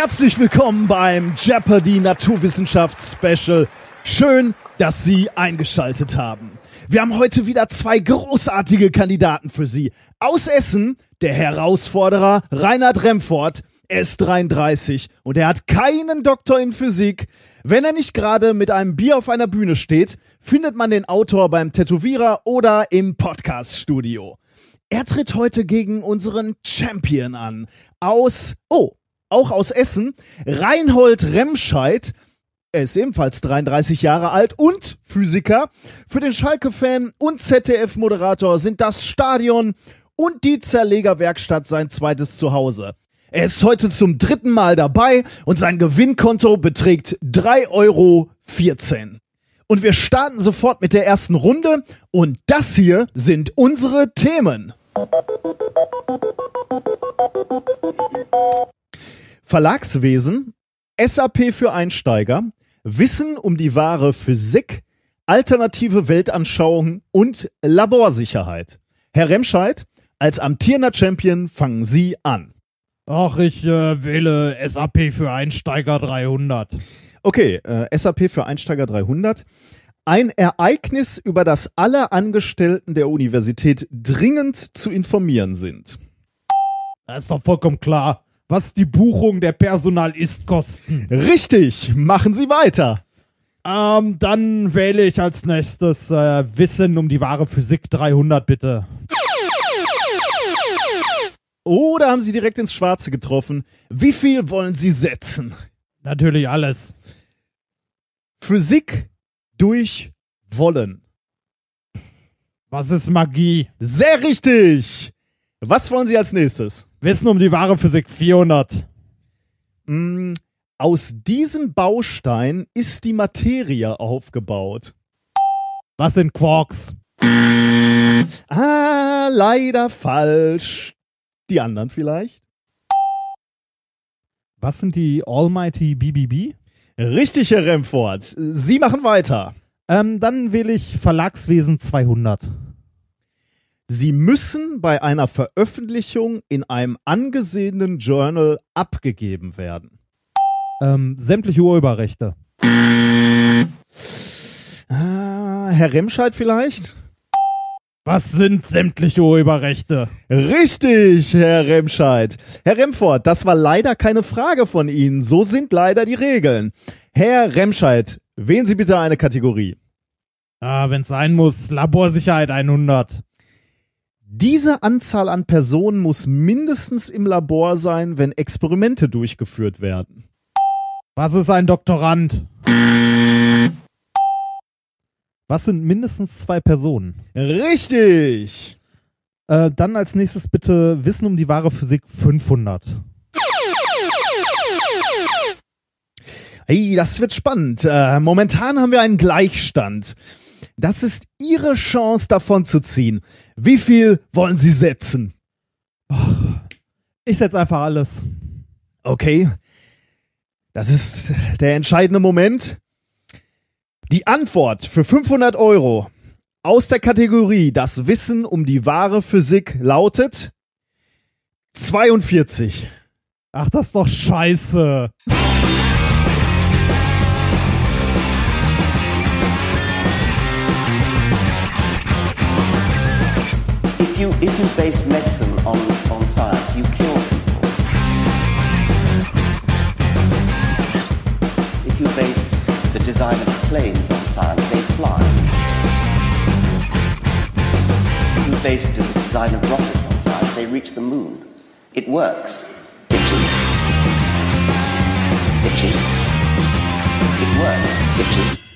Herzlich willkommen beim Jeopardy Naturwissenschafts Special. Schön, dass Sie eingeschaltet haben. Wir haben heute wieder zwei großartige Kandidaten für Sie. Aus Essen, der Herausforderer Reinhard Remfort. Er ist 33 und er hat keinen Doktor in Physik. Wenn er nicht gerade mit einem Bier auf einer Bühne steht, findet man den Autor beim Tätowierer oder im Podcaststudio. Er tritt heute gegen unseren Champion an. Aus, oh, auch aus Essen, Reinhold Remscheid. Er ist ebenfalls 33 Jahre alt und Physiker. Für den Schalke-Fan und ZDF-Moderator sind das Stadion und die Zerlegerwerkstatt sein zweites Zuhause. Er ist heute zum dritten Mal dabei und sein Gewinnkonto beträgt 3,14 Euro. Und wir starten sofort mit der ersten Runde und das hier sind unsere Themen. Verlagswesen, SAP für Einsteiger, Wissen um die wahre Physik, alternative Weltanschauung und Laborsicherheit. Herr Remscheid, als amtierender Champion fangen Sie an. Ach, ich äh, wähle SAP für Einsteiger 300. Okay, äh, SAP für Einsteiger 300. Ein Ereignis, über das alle Angestellten der Universität dringend zu informieren sind. Das ist doch vollkommen klar, was die Buchung der Personalistkosten. Richtig, machen Sie weiter. Ähm, dann wähle ich als nächstes äh, Wissen um die wahre Physik 300, bitte. Oder haben Sie direkt ins Schwarze getroffen? Wie viel wollen Sie setzen? Natürlich alles. Physik durch Wollen. Was ist Magie? Sehr richtig. Was wollen Sie als nächstes? Wissen um die wahre Physik 400. Mm, aus diesen Bausteinen ist die Materie aufgebaut. Was sind Quarks? Ah, leider falsch. Die anderen vielleicht? Was sind die Almighty BBB? Richtig, Herr Remford. Sie machen weiter. Ähm, dann wähle ich Verlagswesen 200. Sie müssen bei einer Veröffentlichung in einem angesehenen Journal abgegeben werden. Ähm, sämtliche Urheberrechte. Ah, Herr Remscheid vielleicht? Was sind sämtliche Urheberrechte? Richtig, Herr Remscheid. Herr Remford, das war leider keine Frage von Ihnen. So sind leider die Regeln. Herr Remscheid, wählen Sie bitte eine Kategorie. Ah, wenn es sein muss, Laborsicherheit 100. Diese Anzahl an Personen muss mindestens im Labor sein, wenn Experimente durchgeführt werden. Was ist ein Doktorand? Was sind mindestens zwei Personen? Richtig. Äh, dann als nächstes bitte Wissen um die wahre Physik 500. Hey, das wird spannend. Äh, momentan haben wir einen Gleichstand. Das ist Ihre Chance, davon zu ziehen. Wie viel wollen Sie setzen? Ich setze einfach alles. Okay. Das ist der entscheidende Moment. Die Antwort für 500 Euro aus der Kategorie Das Wissen um die wahre Physik lautet 42. Ach, das ist doch scheiße. If you if you base medicine on, on science, you kill people. If you base the design of planes on science, they fly. If you base the design of rockets on science, they reach the moon. It works. Bitches. Bitches. It works. Bitches.